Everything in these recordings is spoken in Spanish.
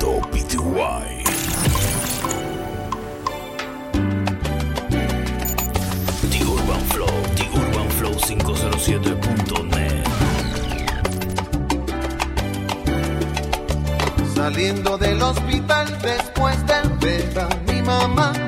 Mundo PTY. The Urban Flow, The Urban Flow 507.net. Saliendo del hospital después de ver a mi mamá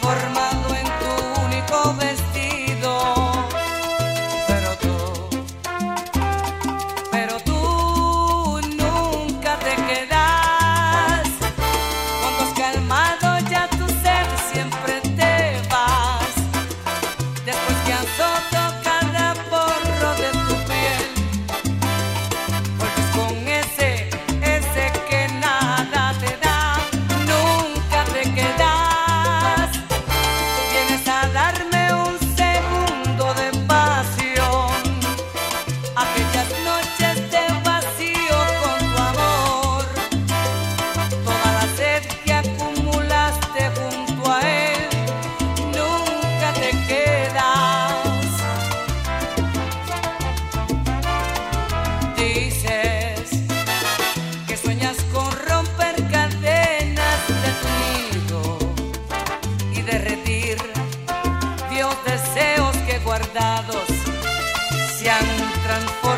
transformar. and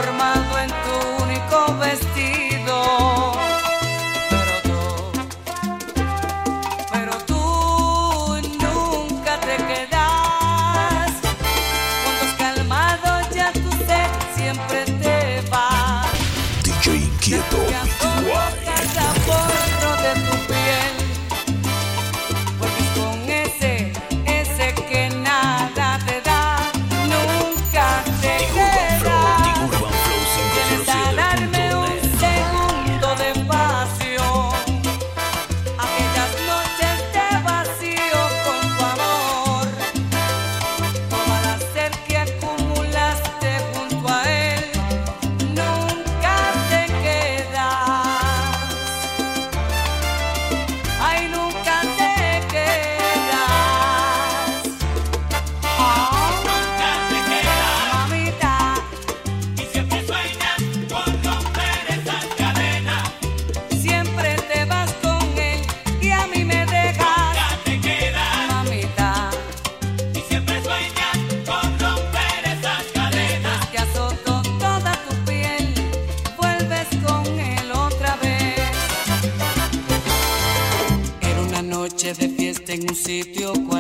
en un sitio cual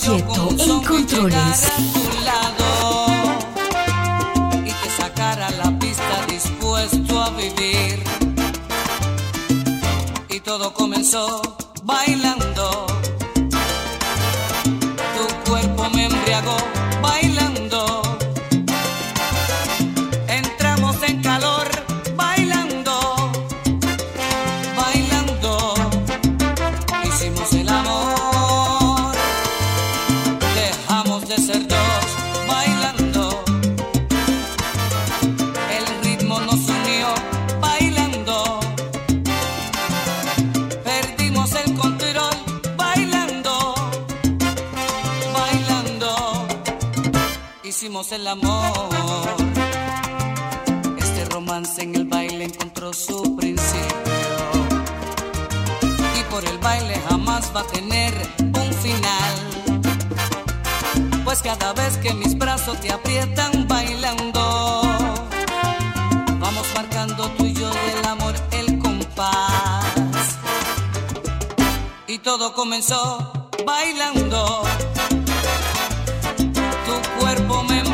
quieto en controles. Y te sacar a la pista dispuesto a vivir. Y todo comenzó bailando. el amor. Este romance en el baile encontró su principio. Y por el baile jamás va a tener un final. Pues cada vez que mis brazos te aprietan bailando, vamos marcando tú y yo del amor el compás. Y todo comenzó bailando. Tu cuerpo me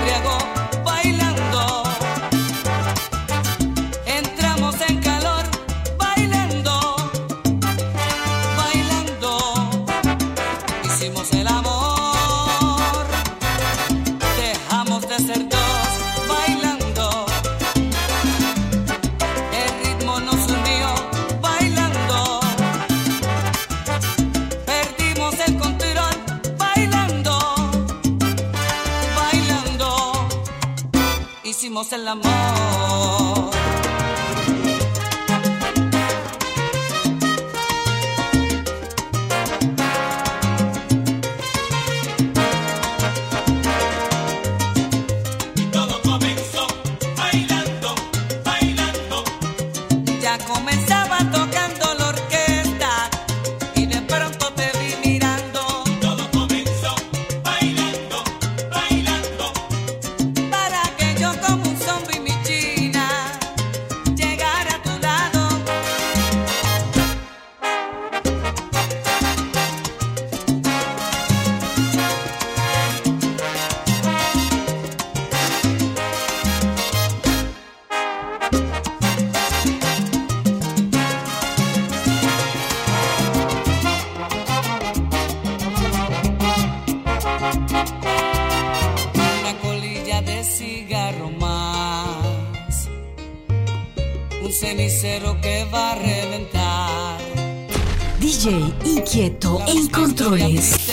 DJ Inquieto e en controles.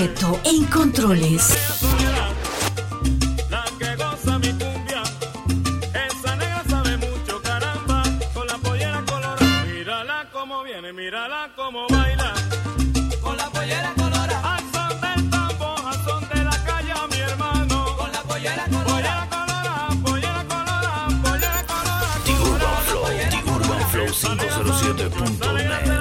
Prieto en controles. Mírala cómo baila con la pollera. Al son del la calle, mi hermano. Con la pollera. Pollera pollera pollera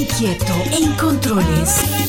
inquieto en controles.